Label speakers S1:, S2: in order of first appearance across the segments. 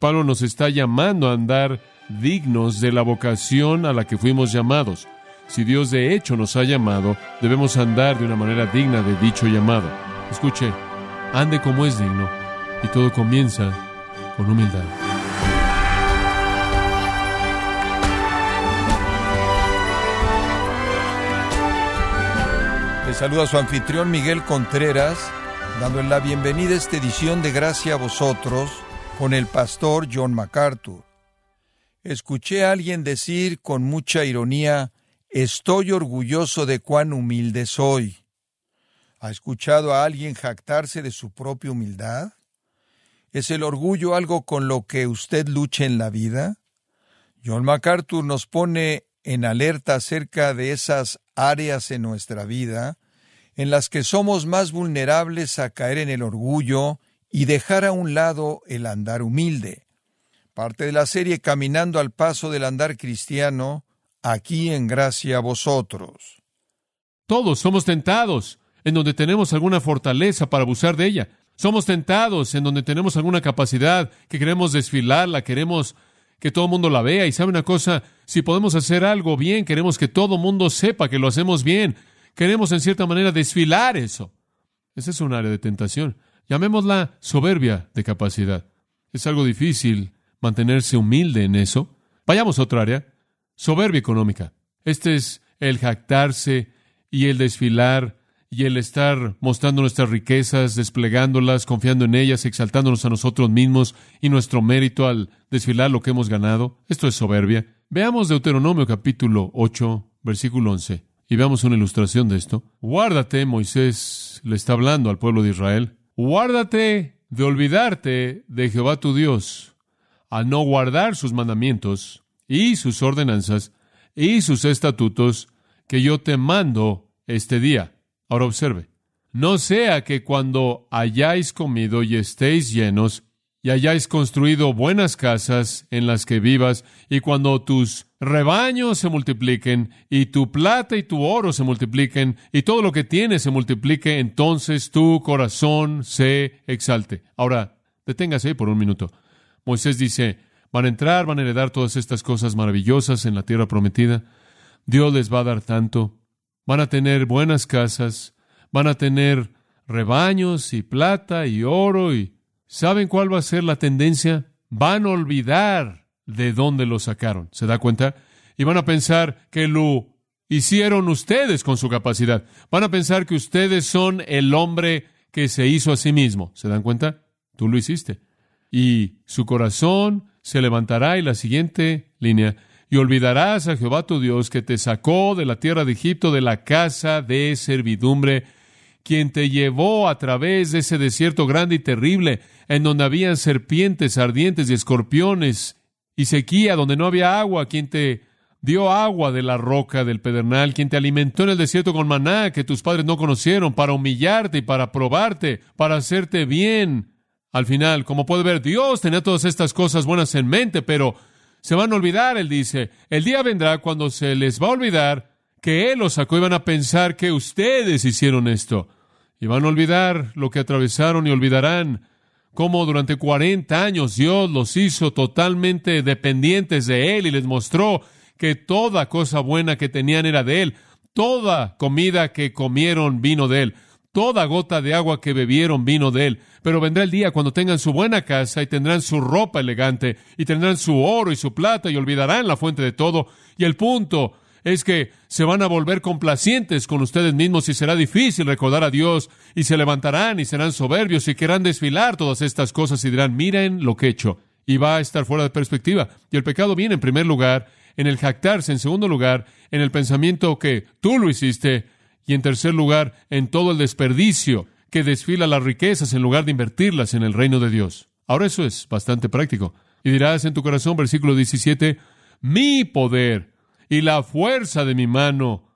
S1: Pablo nos está llamando a andar dignos de la vocación a la que fuimos llamados. Si Dios de hecho nos ha llamado, debemos andar de una manera digna de dicho llamado. Escuche, ande como es digno, y todo comienza con humildad.
S2: Le saluda su anfitrión Miguel Contreras, dándole la bienvenida a esta edición de Gracia a vosotros con el pastor John MacArthur. Escuché a alguien decir con mucha ironía, estoy orgulloso de cuán humilde soy. ¿Ha escuchado a alguien jactarse de su propia humildad? ¿Es el orgullo algo con lo que usted lucha en la vida? John MacArthur nos pone en alerta acerca de esas áreas en nuestra vida en las que somos más vulnerables a caer en el orgullo y dejar a un lado el andar humilde. Parte de la serie Caminando al paso del andar cristiano, aquí en gracia a vosotros.
S1: Todos somos tentados en donde tenemos alguna fortaleza para abusar de ella. Somos tentados en donde tenemos alguna capacidad que queremos desfilarla, queremos que todo el mundo la vea. Y sabe una cosa, si podemos hacer algo bien, queremos que todo el mundo sepa que lo hacemos bien. Queremos en cierta manera desfilar eso. Ese es un área de tentación. Llamémosla soberbia de capacidad. Es algo difícil mantenerse humilde en eso. Vayamos a otra área. Soberbia económica. Este es el jactarse y el desfilar y el estar mostrando nuestras riquezas, desplegándolas, confiando en ellas, exaltándonos a nosotros mismos y nuestro mérito al desfilar lo que hemos ganado. Esto es soberbia. Veamos Deuteronomio capítulo 8, versículo 11, y veamos una ilustración de esto. Guárdate, Moisés le está hablando al pueblo de Israel, guárdate de olvidarte de Jehová tu Dios, a no guardar sus mandamientos y sus ordenanzas y sus estatutos que yo te mando este día. Ahora observe, no sea que cuando hayáis comido y estéis llenos, y hayáis construido buenas casas en las que vivas, y cuando tus rebaños se multipliquen, y tu plata y tu oro se multipliquen, y todo lo que tienes se multiplique, entonces tu corazón se exalte. Ahora, deténgase ahí por un minuto. Moisés dice, van a entrar, van a heredar todas estas cosas maravillosas en la tierra prometida. Dios les va a dar tanto van a tener buenas casas, van a tener rebaños y plata y oro y ¿saben cuál va a ser la tendencia? Van a olvidar de dónde lo sacaron, ¿se da cuenta? Y van a pensar que lo hicieron ustedes con su capacidad. Van a pensar que ustedes son el hombre que se hizo a sí mismo, ¿se dan cuenta? Tú lo hiciste. Y su corazón se levantará y la siguiente línea, y olvidarás a Jehová tu Dios que te sacó de la tierra de Egipto, de la casa de servidumbre, quien te llevó a través de ese desierto grande y terrible, en donde habían serpientes ardientes y escorpiones y sequía, donde no había agua, quien te dio agua de la roca del pedernal, quien te alimentó en el desierto con maná que tus padres no conocieron, para humillarte y para probarte, para hacerte bien. Al final, como puede ver, Dios tenía todas estas cosas buenas en mente, pero se van a olvidar, él dice. El día vendrá cuando se les va a olvidar que Él los sacó y van a pensar que ustedes hicieron esto. Y van a olvidar lo que atravesaron y olvidarán cómo durante 40 años Dios los hizo totalmente dependientes de Él y les mostró que toda cosa buena que tenían era de Él. Toda comida que comieron vino de Él. Toda gota de agua que bebieron vino de él. Pero vendrá el día cuando tengan su buena casa y tendrán su ropa elegante y tendrán su oro y su plata y olvidarán la fuente de todo. Y el punto es que se van a volver complacientes con ustedes mismos y será difícil recordar a Dios y se levantarán y serán soberbios y querrán desfilar todas estas cosas y dirán, miren lo que he hecho. Y va a estar fuera de perspectiva. Y el pecado viene en primer lugar en el jactarse, en segundo lugar en el pensamiento que tú lo hiciste y en tercer lugar, en todo el desperdicio que desfila las riquezas en lugar de invertirlas en el reino de Dios. Ahora eso es bastante práctico. Y dirás en tu corazón, versículo 17, mi poder y la fuerza de mi mano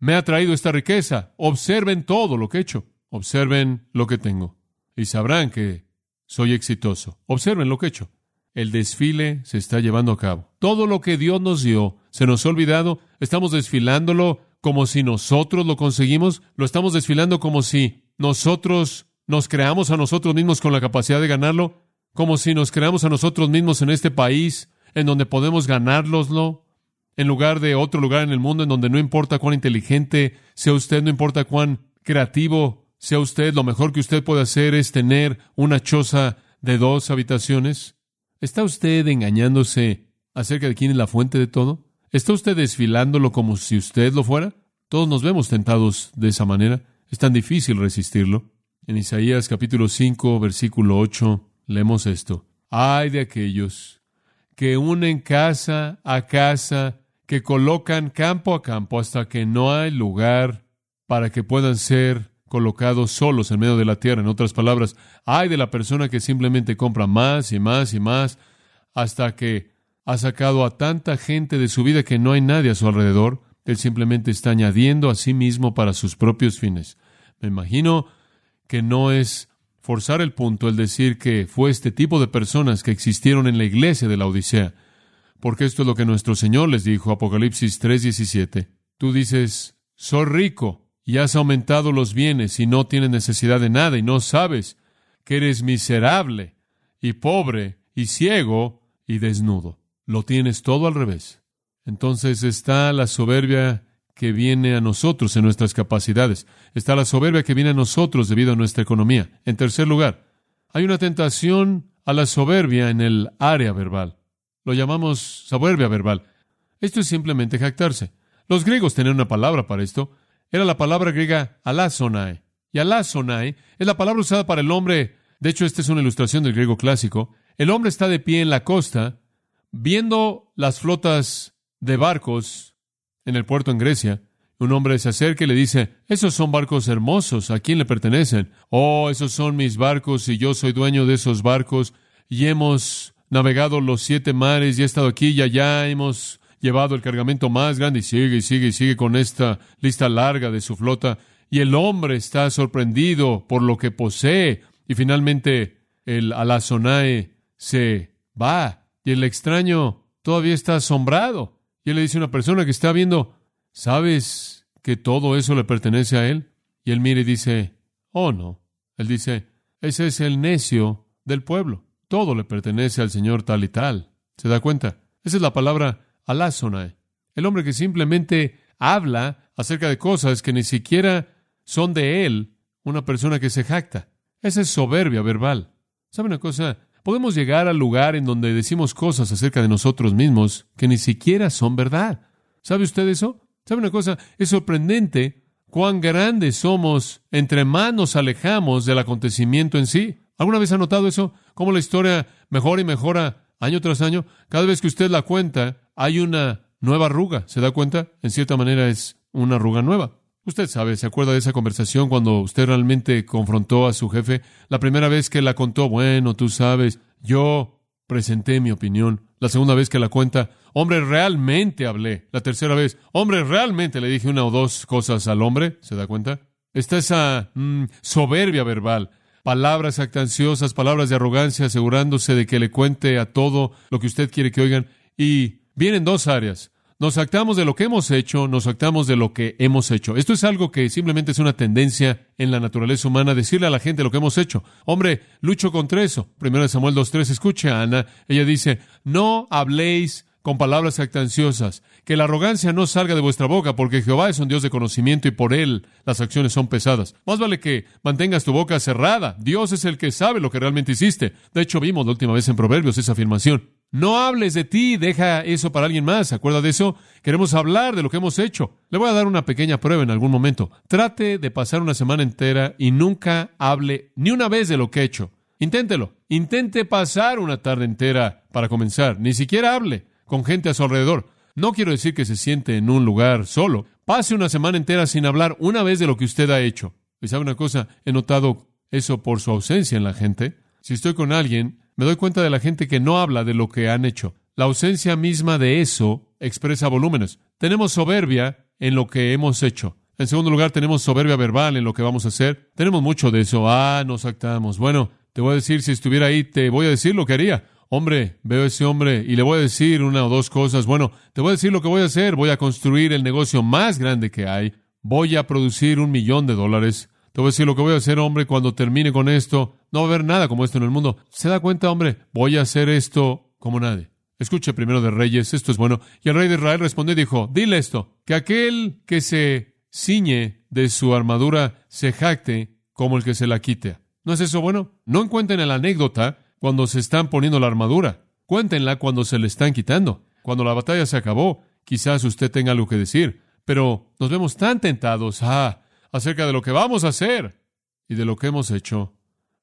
S1: me ha traído esta riqueza. Observen todo lo que he hecho. Observen lo que tengo. Y sabrán que soy exitoso. Observen lo que he hecho. El desfile se está llevando a cabo. Todo lo que Dios nos dio se nos ha olvidado. Estamos desfilándolo como si nosotros lo conseguimos, lo estamos desfilando como si nosotros nos creamos a nosotros mismos con la capacidad de ganarlo. como si nos creamos a nosotros mismos en este país, en donde podemos ganárnoslo, en lugar de otro lugar en el mundo en donde no importa cuán inteligente sea usted, no importa cuán creativo sea usted, lo mejor que usted puede hacer es tener una choza de dos habitaciones. ¿Está usted engañándose acerca de quién es la fuente de todo? ¿Está usted desfilándolo como si usted lo fuera? Todos nos vemos tentados de esa manera. Es tan difícil resistirlo. En Isaías capítulo 5, versículo 8, leemos esto. Ay de aquellos que unen casa a casa, que colocan campo a campo hasta que no hay lugar para que puedan ser colocados solos en medio de la tierra. En otras palabras, hay de la persona que simplemente compra más y más y más hasta que ha sacado a tanta gente de su vida que no hay nadie a su alrededor. Él simplemente está añadiendo a sí mismo para sus propios fines. Me imagino que no es forzar el punto el decir que fue este tipo de personas que existieron en la iglesia de la Odisea, porque esto es lo que nuestro Señor les dijo, Apocalipsis 3:17. Tú dices, soy rico y has aumentado los bienes y no tienes necesidad de nada y no sabes que eres miserable y pobre y ciego y desnudo. Lo tienes todo al revés. Entonces está la soberbia que viene a nosotros en nuestras capacidades. Está la soberbia que viene a nosotros debido a nuestra economía. En tercer lugar, hay una tentación a la soberbia en el área verbal. Lo llamamos soberbia verbal. Esto es simplemente jactarse. Los griegos tenían una palabra para esto. Era la palabra griega alazonae. Y alazonae es la palabra usada para el hombre. De hecho, esta es una ilustración del griego clásico. El hombre está de pie en la costa, viendo las flotas de barcos en el puerto en Grecia, un hombre se acerca y le dice, esos son barcos hermosos, ¿a quién le pertenecen? Oh, esos son mis barcos y yo soy dueño de esos barcos y hemos navegado los siete mares y he estado aquí y allá, hemos llevado el cargamento más grande y sigue y sigue y sigue con esta lista larga de su flota y el hombre está sorprendido por lo que posee y finalmente el alazonae se va y el extraño todavía está asombrado. Y él le dice a una persona que está viendo, ¿sabes que todo eso le pertenece a él? Y él mira y dice, oh no. Él dice, ese es el necio del pueblo. Todo le pertenece al Señor tal y tal. ¿Se da cuenta? Esa es la palabra alásona. El hombre que simplemente habla acerca de cosas que ni siquiera son de él, una persona que se jacta. Esa es soberbia verbal. ¿Sabe una cosa? podemos llegar al lugar en donde decimos cosas acerca de nosotros mismos que ni siquiera son verdad. ¿Sabe usted eso? ¿Sabe una cosa? Es sorprendente cuán grandes somos entre más nos alejamos del acontecimiento en sí. ¿Alguna vez ha notado eso? Cómo la historia mejora y mejora año tras año. Cada vez que usted la cuenta, hay una nueva arruga. ¿Se da cuenta? En cierta manera es una arruga nueva. Usted sabe, ¿se acuerda de esa conversación cuando usted realmente confrontó a su jefe? La primera vez que la contó, bueno, tú sabes, yo presenté mi opinión. La segunda vez que la cuenta, hombre, realmente hablé. La tercera vez, hombre, realmente le dije una o dos cosas al hombre. ¿Se da cuenta? Está esa mm, soberbia verbal. Palabras actanciosas, palabras de arrogancia, asegurándose de que le cuente a todo lo que usted quiere que oigan. Y vienen dos áreas. Nos actamos de lo que hemos hecho, nos actamos de lo que hemos hecho. Esto es algo que simplemente es una tendencia en la naturaleza humana, decirle a la gente lo que hemos hecho. Hombre, lucho contra eso. Primero de Samuel 2.3, escuche a Ana. Ella dice, no habléis con palabras actanciosas, que la arrogancia no salga de vuestra boca, porque Jehová es un Dios de conocimiento y por él las acciones son pesadas. Más vale que mantengas tu boca cerrada. Dios es el que sabe lo que realmente hiciste. De hecho, vimos la última vez en Proverbios esa afirmación. No hables de ti, deja eso para alguien más. ¿Se acuerda de eso? Queremos hablar de lo que hemos hecho. Le voy a dar una pequeña prueba en algún momento. Trate de pasar una semana entera y nunca hable ni una vez de lo que he hecho. Inténtelo. Intente pasar una tarde entera para comenzar. Ni siquiera hable con gente a su alrededor. No quiero decir que se siente en un lugar solo. Pase una semana entera sin hablar una vez de lo que usted ha hecho. ¿Y sabe una cosa? He notado eso por su ausencia en la gente. Si estoy con alguien me doy cuenta de la gente que no habla de lo que han hecho. La ausencia misma de eso expresa volúmenes. Tenemos soberbia en lo que hemos hecho. En segundo lugar, tenemos soberbia verbal en lo que vamos a hacer. Tenemos mucho de eso. Ah, nos actamos. Bueno, te voy a decir, si estuviera ahí, te voy a decir lo que haría. Hombre, veo a ese hombre y le voy a decir una o dos cosas. Bueno, te voy a decir lo que voy a hacer. Voy a construir el negocio más grande que hay. Voy a producir un millón de dólares. Te voy a decir lo que voy a hacer, hombre, cuando termine con esto. No va a haber nada como esto en el mundo. ¿Se da cuenta, hombre? Voy a hacer esto como nadie. Escuche primero de Reyes, esto es bueno. Y el rey de Israel respondió y dijo, dile esto, que aquel que se ciñe de su armadura se jacte como el que se la quite. ¿No es eso bueno? No encuentren la anécdota cuando se están poniendo la armadura. Cuéntenla cuando se le están quitando. Cuando la batalla se acabó, quizás usted tenga algo que decir. Pero nos vemos tan tentados ah, acerca de lo que vamos a hacer y de lo que hemos hecho.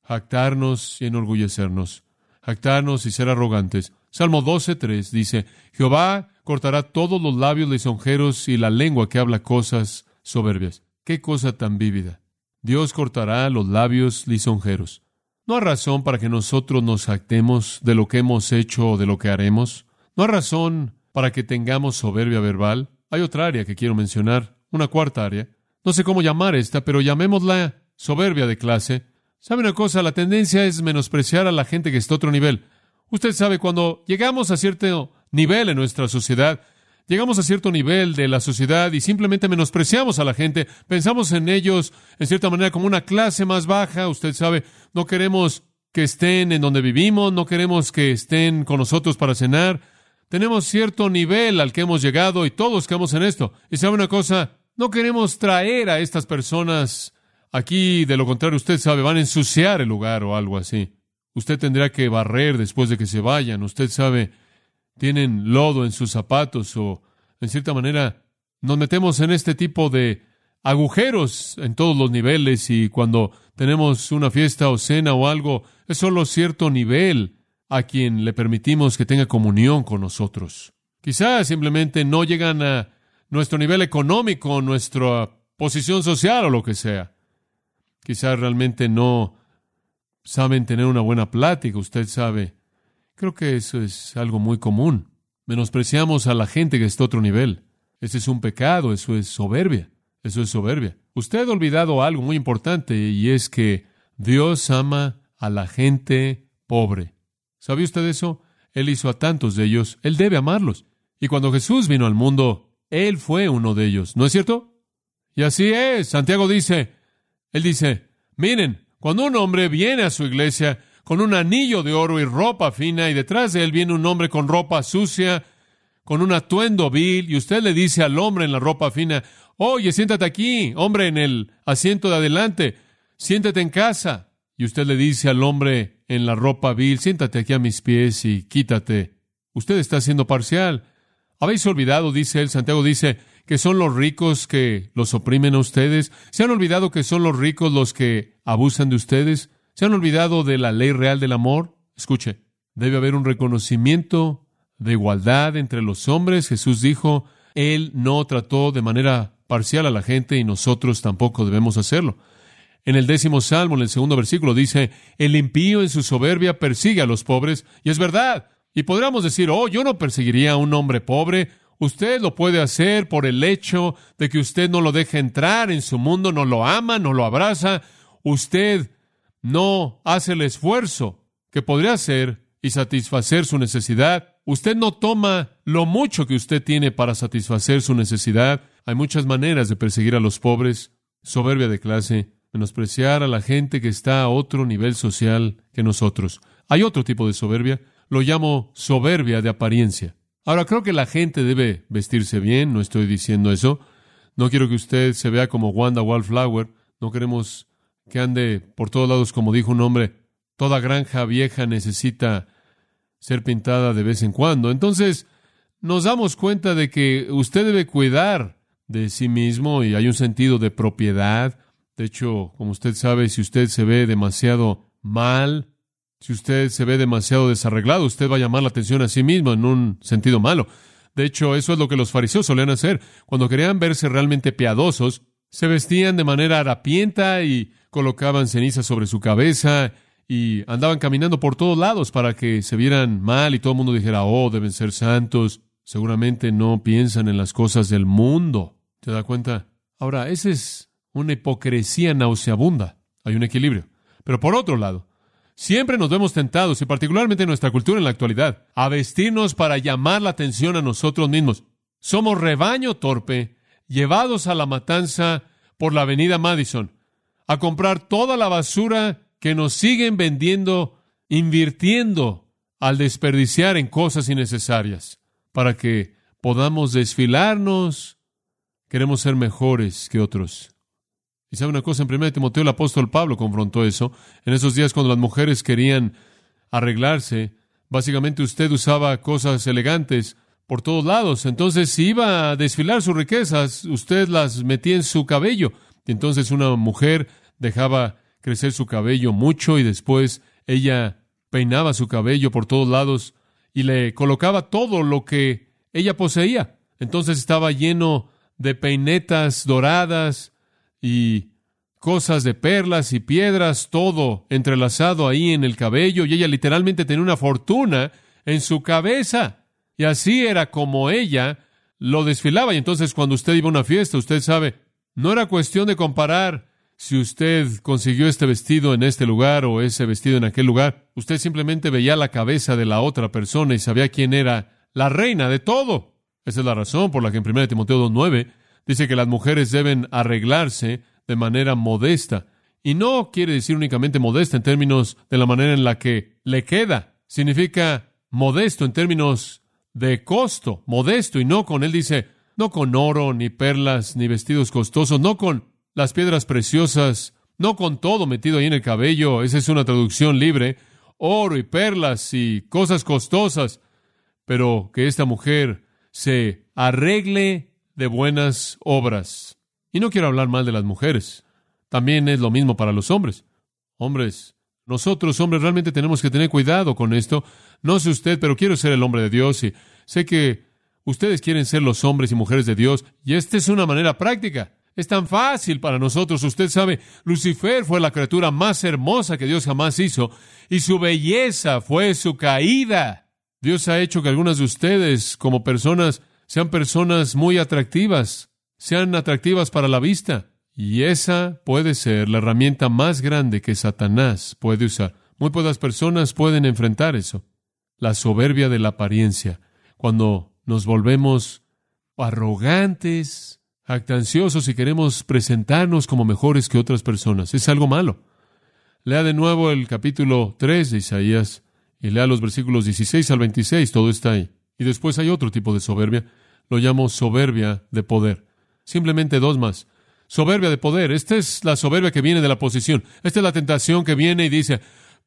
S1: Jactarnos y enorgullecernos. Jactarnos y ser arrogantes. Salmo 12.3 dice, Jehová cortará todos los labios lisonjeros y la lengua que habla cosas soberbias. Qué cosa tan vívida. Dios cortará los labios lisonjeros. No hay razón para que nosotros nos jactemos de lo que hemos hecho o de lo que haremos. No hay razón para que tengamos soberbia verbal. Hay otra área que quiero mencionar, una cuarta área. No sé cómo llamar esta, pero llamémosla soberbia de clase. ¿Sabe una cosa? La tendencia es menospreciar a la gente que está a otro nivel. Usted sabe, cuando llegamos a cierto nivel en nuestra sociedad, llegamos a cierto nivel de la sociedad y simplemente menospreciamos a la gente, pensamos en ellos en cierta manera como una clase más baja, usted sabe, no queremos que estén en donde vivimos, no queremos que estén con nosotros para cenar, tenemos cierto nivel al que hemos llegado y todos quedamos en esto. Y sabe una cosa, no queremos traer a estas personas aquí, de lo contrario, usted sabe, van a ensuciar el lugar o algo así. Usted tendrá que barrer después de que se vayan. Usted sabe, tienen lodo en sus zapatos o, en cierta manera, nos metemos en este tipo de agujeros en todos los niveles y cuando tenemos una fiesta o cena o algo, es solo cierto nivel a quien le permitimos que tenga comunión con nosotros. Quizás simplemente no llegan a nuestro nivel económico, nuestra posición social o lo que sea. Quizás realmente no saben tener una buena plática, usted sabe. Creo que eso es algo muy común. Menospreciamos a la gente que está a otro nivel. Ese es un pecado, eso es soberbia. Eso es soberbia. Usted ha olvidado algo muy importante y es que Dios ama a la gente pobre. ¿Sabía usted eso? Él hizo a tantos de ellos, Él debe amarlos. Y cuando Jesús vino al mundo, Él fue uno de ellos, ¿no es cierto? Y así es. Santiago dice, Él dice, miren, cuando un hombre viene a su iglesia con un anillo de oro y ropa fina y detrás de él viene un hombre con ropa sucia, con un atuendo vil, y usted le dice al hombre en la ropa fina, oye, siéntate aquí, hombre en el asiento de adelante, siéntate en casa. Y usted le dice al hombre en la ropa vil, siéntate aquí a mis pies y quítate. Usted está siendo parcial. Habéis olvidado, dice él, Santiago dice, que son los ricos que los oprimen a ustedes? ¿Se han olvidado que son los ricos los que abusan de ustedes? ¿Se han olvidado de la ley real del amor? Escuche, debe haber un reconocimiento de igualdad entre los hombres. Jesús dijo, Él no trató de manera parcial a la gente y nosotros tampoco debemos hacerlo. En el décimo salmo, en el segundo versículo, dice, el impío en su soberbia persigue a los pobres, y es verdad. Y podríamos decir, oh, yo no perseguiría a un hombre pobre, Usted lo puede hacer por el hecho de que usted no lo deja entrar en su mundo, no lo ama, no lo abraza. Usted no hace el esfuerzo que podría hacer y satisfacer su necesidad. Usted no toma lo mucho que usted tiene para satisfacer su necesidad. Hay muchas maneras de perseguir a los pobres, soberbia de clase, menospreciar a la gente que está a otro nivel social que nosotros. Hay otro tipo de soberbia, lo llamo soberbia de apariencia. Ahora, creo que la gente debe vestirse bien, no estoy diciendo eso. No quiero que usted se vea como Wanda Wallflower. No queremos que ande por todos lados, como dijo un hombre. Toda granja vieja necesita ser pintada de vez en cuando. Entonces, nos damos cuenta de que usted debe cuidar de sí mismo y hay un sentido de propiedad. De hecho, como usted sabe, si usted se ve demasiado mal, si usted se ve demasiado desarreglado, usted va a llamar la atención a sí mismo en un sentido malo. De hecho, eso es lo que los fariseos solían hacer. Cuando querían verse realmente piadosos, se vestían de manera harapienta y colocaban ceniza sobre su cabeza y andaban caminando por todos lados para que se vieran mal y todo el mundo dijera, oh, deben ser santos. Seguramente no piensan en las cosas del mundo. ¿Te da cuenta? Ahora, esa es una hipocresía nauseabunda. Hay un equilibrio. Pero por otro lado, Siempre nos vemos tentados, y particularmente en nuestra cultura en la actualidad, a vestirnos para llamar la atención a nosotros mismos. Somos rebaño torpe, llevados a la matanza por la avenida Madison. a comprar toda la basura que nos siguen vendiendo, invirtiendo al desperdiciar en cosas innecesarias, para que podamos desfilarnos. Queremos ser mejores que otros. Y sabe una cosa, en 1 Timoteo el apóstol Pablo confrontó eso. En esos días cuando las mujeres querían arreglarse, básicamente usted usaba cosas elegantes por todos lados. Entonces, iba a desfilar sus riquezas, usted las metía en su cabello. Y entonces una mujer dejaba crecer su cabello mucho y después ella peinaba su cabello por todos lados y le colocaba todo lo que ella poseía. Entonces estaba lleno de peinetas doradas y cosas de perlas y piedras, todo entrelazado ahí en el cabello, y ella literalmente tenía una fortuna en su cabeza. Y así era como ella lo desfilaba. Y entonces cuando usted iba a una fiesta, usted sabe, no era cuestión de comparar si usted consiguió este vestido en este lugar o ese vestido en aquel lugar. Usted simplemente veía la cabeza de la otra persona y sabía quién era la reina de todo. Esa es la razón por la que en 1 Timoteo 2.9 dice que las mujeres deben arreglarse de manera modesta. Y no quiere decir únicamente modesta en términos de la manera en la que le queda. Significa modesto en términos de costo, modesto, y no con, él dice, no con oro, ni perlas, ni vestidos costosos, no con las piedras preciosas, no con todo metido ahí en el cabello, esa es una traducción libre, oro y perlas y cosas costosas, pero que esta mujer se arregle de buenas obras. Y no quiero hablar mal de las mujeres, también es lo mismo para los hombres. Hombres, nosotros hombres realmente tenemos que tener cuidado con esto. No sé usted, pero quiero ser el hombre de Dios y sé que ustedes quieren ser los hombres y mujeres de Dios y esta es una manera práctica. Es tan fácil para nosotros. Usted sabe, Lucifer fue la criatura más hermosa que Dios jamás hizo y su belleza fue su caída. Dios ha hecho que algunas de ustedes como personas sean personas muy atractivas, sean atractivas para la vista. Y esa puede ser la herramienta más grande que Satanás puede usar. Muy pocas personas pueden enfrentar eso. La soberbia de la apariencia. Cuando nos volvemos arrogantes, actanciosos y queremos presentarnos como mejores que otras personas. Es algo malo. Lea de nuevo el capítulo 3 de Isaías y lea los versículos 16 al 26. Todo está ahí. Y después hay otro tipo de soberbia. Lo llamo soberbia de poder. Simplemente dos más. Soberbia de poder. Esta es la soberbia que viene de la posición. Esta es la tentación que viene y dice,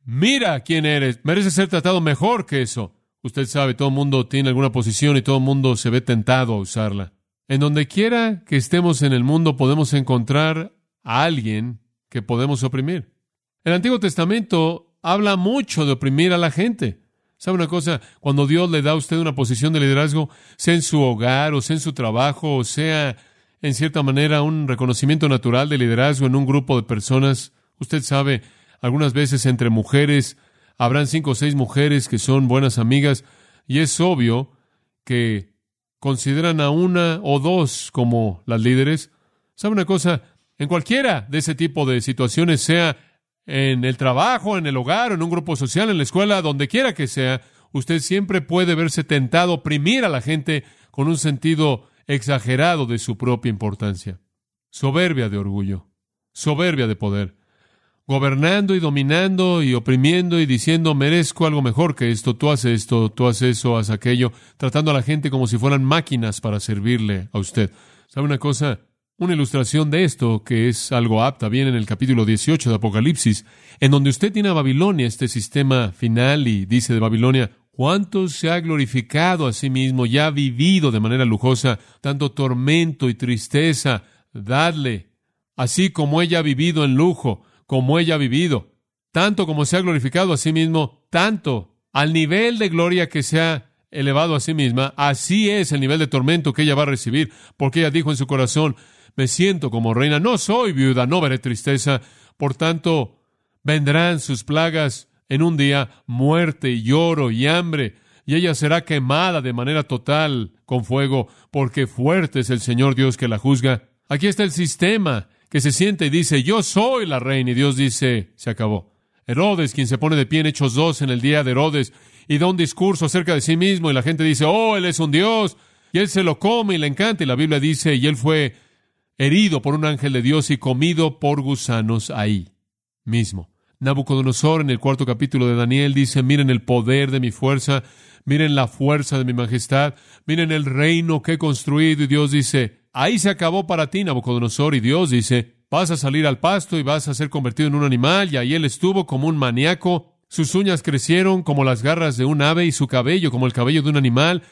S1: mira quién eres, mereces ser tratado mejor que eso. Usted sabe, todo el mundo tiene alguna posición y todo el mundo se ve tentado a usarla. En donde quiera que estemos en el mundo podemos encontrar a alguien que podemos oprimir. El Antiguo Testamento habla mucho de oprimir a la gente. ¿Sabe una cosa? Cuando Dios le da a usted una posición de liderazgo, sea en su hogar o sea en su trabajo o sea en cierta manera, un reconocimiento natural de liderazgo en un grupo de personas. Usted sabe, algunas veces entre mujeres habrán cinco o seis mujeres que son buenas amigas y es obvio que consideran a una o dos como las líderes. ¿Sabe una cosa? En cualquiera de ese tipo de situaciones, sea en el trabajo, en el hogar, en un grupo social, en la escuela, donde quiera que sea, usted siempre puede verse tentado a oprimir a la gente con un sentido exagerado de su propia importancia, soberbia de orgullo, soberbia de poder, gobernando y dominando y oprimiendo y diciendo merezco algo mejor que esto, tú haces esto, tú haces eso, haz aquello, tratando a la gente como si fueran máquinas para servirle a usted. ¿Sabe una cosa? Una ilustración de esto, que es algo apta, viene en el capítulo 18 de Apocalipsis, en donde usted tiene a Babilonia, este sistema final, y dice de Babilonia, ¿Cuánto se ha glorificado a sí mismo y ha vivido de manera lujosa tanto tormento y tristeza? Dadle, así como ella ha vivido en lujo, como ella ha vivido, tanto como se ha glorificado a sí mismo, tanto al nivel de gloria que se ha elevado a sí misma, así es el nivel de tormento que ella va a recibir, porque ella dijo en su corazón, me siento como reina, no soy viuda, no veré tristeza, por tanto, vendrán sus plagas en un día muerte y lloro y hambre, y ella será quemada de manera total con fuego, porque fuerte es el Señor Dios que la juzga. Aquí está el sistema que se siente y dice, yo soy la reina, y Dios dice, se acabó. Herodes, quien se pone de pie en Hechos 2 en el día de Herodes, y da un discurso acerca de sí mismo, y la gente dice, oh, él es un Dios, y él se lo come y le encanta, y la Biblia dice, y él fue herido por un ángel de Dios y comido por gusanos ahí mismo. Nabucodonosor en el cuarto capítulo de Daniel dice, miren el poder de mi fuerza, miren la fuerza de mi majestad, miren el reino que he construido y Dios dice, ahí se acabó para ti Nabucodonosor y Dios dice, vas a salir al pasto y vas a ser convertido en un animal y ahí él estuvo como un maníaco, sus uñas crecieron como las garras de un ave y su cabello como el cabello de un animal.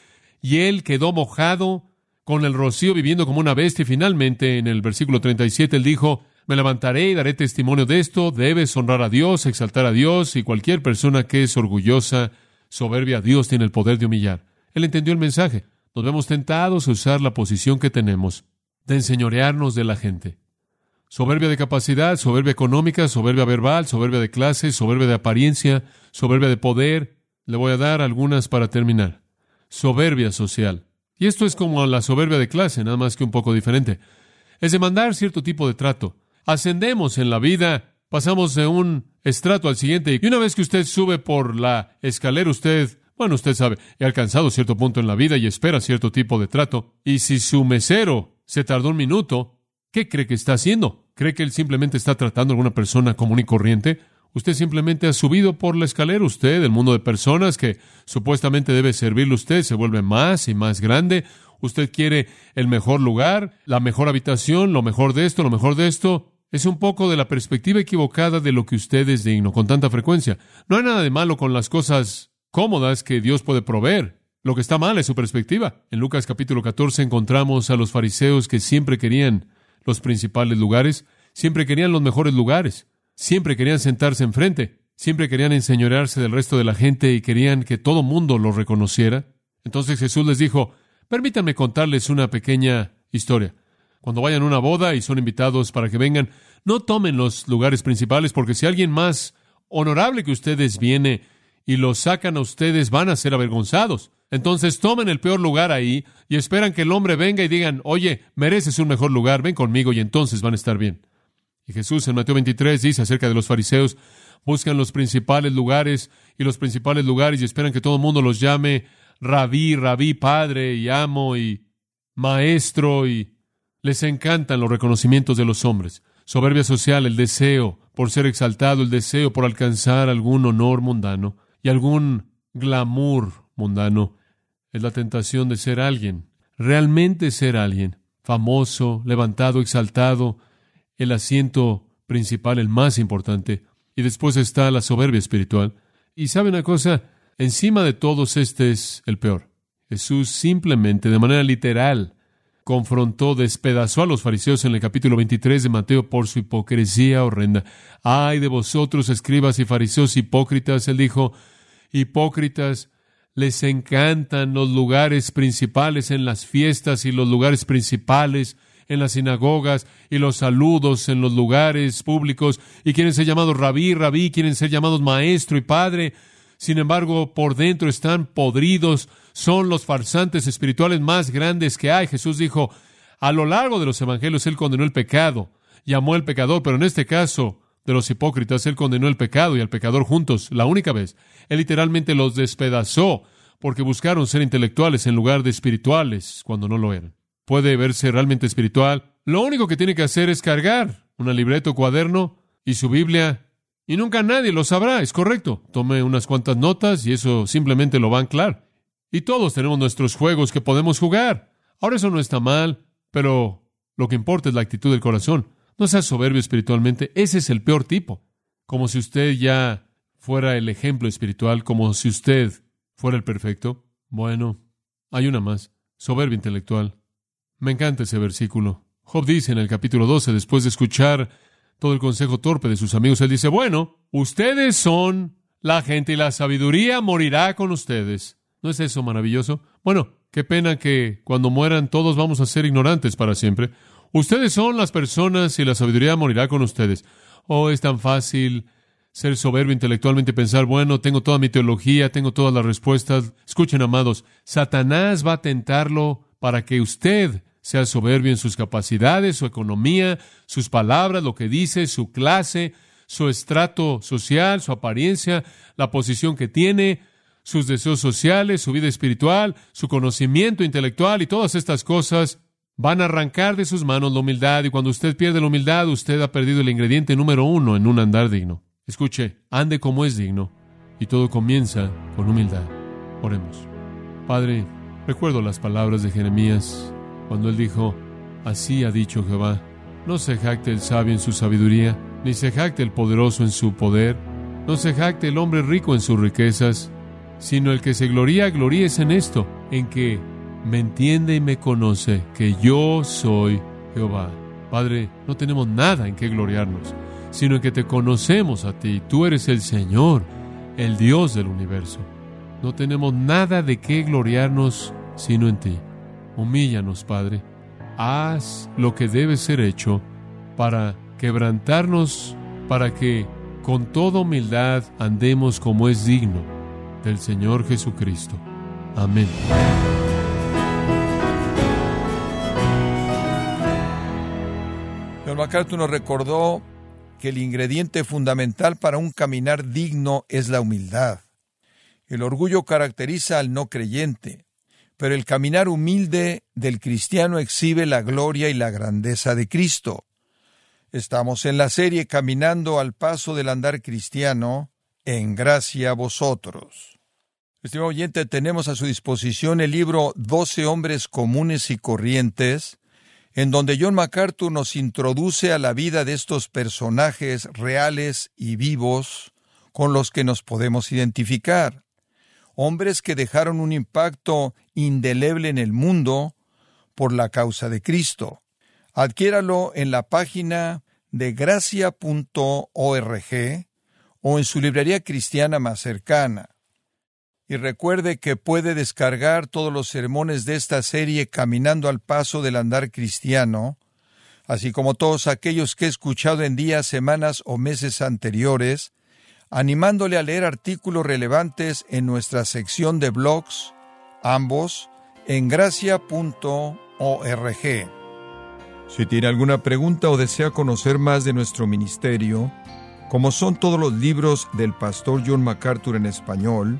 S1: Y él quedó mojado con el rocío viviendo como una bestia. Y finalmente en el versículo 37 él dijo, me levantaré y daré testimonio de esto. Debes honrar a Dios, exaltar a Dios, y cualquier persona que es orgullosa, soberbia, Dios tiene el poder de humillar. Él entendió el mensaje. Nos vemos tentados a usar la posición que tenemos de enseñorearnos de la gente. Soberbia de capacidad, soberbia económica, soberbia verbal, soberbia de clase, soberbia de apariencia, soberbia de poder. Le voy a dar algunas para terminar. Soberbia social. Y esto es como la soberbia de clase, nada más que un poco diferente. Es demandar cierto tipo de trato ascendemos en la vida, pasamos de un estrato al siguiente, y una vez que usted sube por la escalera, usted, bueno, usted sabe, he alcanzado cierto punto en la vida y espera cierto tipo de trato, y si su mesero se tardó un minuto, ¿qué cree que está haciendo? ¿Cree que él simplemente está tratando a alguna persona común y corriente? Usted simplemente ha subido por la escalera, usted, el mundo de personas que supuestamente debe servirle usted, se vuelve más y más grande. Usted quiere el mejor lugar, la mejor habitación, lo mejor de esto, lo mejor de esto es un poco de la perspectiva equivocada de lo que usted es digno con tanta frecuencia. No hay nada de malo con las cosas cómodas que Dios puede proveer. Lo que está mal es su perspectiva. En Lucas capítulo 14 encontramos a los fariseos que siempre querían los principales lugares, siempre querían los mejores lugares, siempre querían sentarse enfrente, siempre querían enseñorearse del resto de la gente y querían que todo mundo los reconociera. Entonces Jesús les dijo, permítanme contarles una pequeña historia. Cuando vayan a una boda y son invitados para que vengan, no tomen los lugares principales porque si alguien más honorable que ustedes viene y los sacan a ustedes, van a ser avergonzados. Entonces tomen el peor lugar ahí y esperan que el hombre venga y digan, oye, mereces un mejor lugar, ven conmigo y entonces van a estar bien. Y Jesús en Mateo 23 dice acerca de los fariseos, buscan los principales lugares y los principales lugares y esperan que todo el mundo los llame rabí, rabí, padre y amo y maestro y les encantan los reconocimientos de los hombres. Soberbia social, el deseo por ser exaltado, el deseo por alcanzar algún honor mundano y algún glamour mundano. Es la tentación de ser alguien, realmente ser alguien, famoso, levantado, exaltado, el asiento principal, el más importante. Y después está la soberbia espiritual. Y sabe una cosa, encima de todos este es el peor. Jesús simplemente, de manera literal, confrontó, despedazó a los fariseos en el capítulo 23 de Mateo por su hipocresía horrenda. Ay de vosotros, escribas y fariseos hipócritas, él dijo, hipócritas, les encantan los lugares principales en las fiestas y los lugares principales en las sinagogas y los saludos en los lugares públicos y quieren ser llamados rabí, rabí, quieren ser llamados maestro y padre. Sin embargo, por dentro están podridos, son los farsantes espirituales más grandes que hay. Jesús dijo, a lo largo de los evangelios Él condenó el pecado, llamó al pecador, pero en este caso de los hipócritas Él condenó el pecado y al pecador juntos, la única vez. Él literalmente los despedazó porque buscaron ser intelectuales en lugar de espirituales cuando no lo eran. Puede verse realmente espiritual. Lo único que tiene que hacer es cargar una libreta o cuaderno y su Biblia y nunca nadie lo sabrá, es correcto. Tome unas cuantas notas y eso simplemente lo va a anclar. Y todos tenemos nuestros juegos que podemos jugar. Ahora eso no está mal, pero lo que importa es la actitud del corazón. No sea soberbio espiritualmente, ese es el peor tipo. Como si usted ya fuera el ejemplo espiritual, como si usted fuera el perfecto. Bueno, hay una más, soberbia intelectual. Me encanta ese versículo. Job dice en el capítulo 12, después de escuchar todo el consejo torpe de sus amigos, él dice, bueno, ustedes son la gente y la sabiduría morirá con ustedes. ¿No es eso maravilloso? Bueno, qué pena que cuando mueran todos vamos a ser ignorantes para siempre. Ustedes son las personas y la sabiduría morirá con ustedes. Oh, es tan fácil ser soberbio intelectualmente pensar, bueno, tengo toda mi teología, tengo todas las respuestas. Escuchen, amados, Satanás va a tentarlo para que usted sea soberbio en sus capacidades, su economía, sus palabras, lo que dice, su clase, su estrato social, su apariencia, la posición que tiene, sus deseos sociales, su vida espiritual, su conocimiento intelectual y todas estas cosas. van a arrancar de sus manos la humildad y cuando usted pierde la humildad, usted ha perdido el ingrediente número uno en un andar digno. Escuche, ande como es digno y todo comienza con humildad. Oremos. Padre, recuerdo las palabras de Jeremías cuando él dijo, así ha dicho Jehová, no se jacte el sabio en su sabiduría, ni se jacte el poderoso en su poder, no se jacte el hombre rico en sus riquezas, sino el que se gloría, gloríese en esto, en que me entiende y me conoce, que yo soy Jehová. Padre, no tenemos nada en que gloriarnos, sino en que te conocemos a ti. Tú eres el Señor, el Dios del universo. No tenemos nada de qué gloriarnos sino en ti. Humíllanos, Padre. Haz lo que debe ser hecho para quebrantarnos, para que con toda humildad andemos como es digno del Señor Jesucristo. Amén.
S2: John MacArthur nos recordó que el ingrediente fundamental para un caminar digno es la humildad. El orgullo caracteriza al no creyente, pero el caminar humilde del cristiano exhibe la gloria y la grandeza de Cristo. Estamos en la serie Caminando al paso del andar cristiano, en gracia a vosotros. Estimado oyente, tenemos a su disposición el libro Doce hombres comunes y corrientes, en donde John MacArthur nos introduce a la vida de estos personajes reales y vivos con los que nos podemos identificar hombres que dejaron un impacto indeleble en el mundo por la causa de Cristo. Adquiéralo en la página de gracia.org o en su librería cristiana más cercana. Y recuerde que puede descargar todos los sermones de esta serie Caminando al Paso del Andar Cristiano, así como todos aquellos que he escuchado en días, semanas o meses anteriores, animándole a leer artículos relevantes en nuestra sección de blogs, ambos en gracia.org. Si tiene alguna pregunta o desea conocer más de nuestro ministerio, como son todos los libros del pastor John MacArthur en español,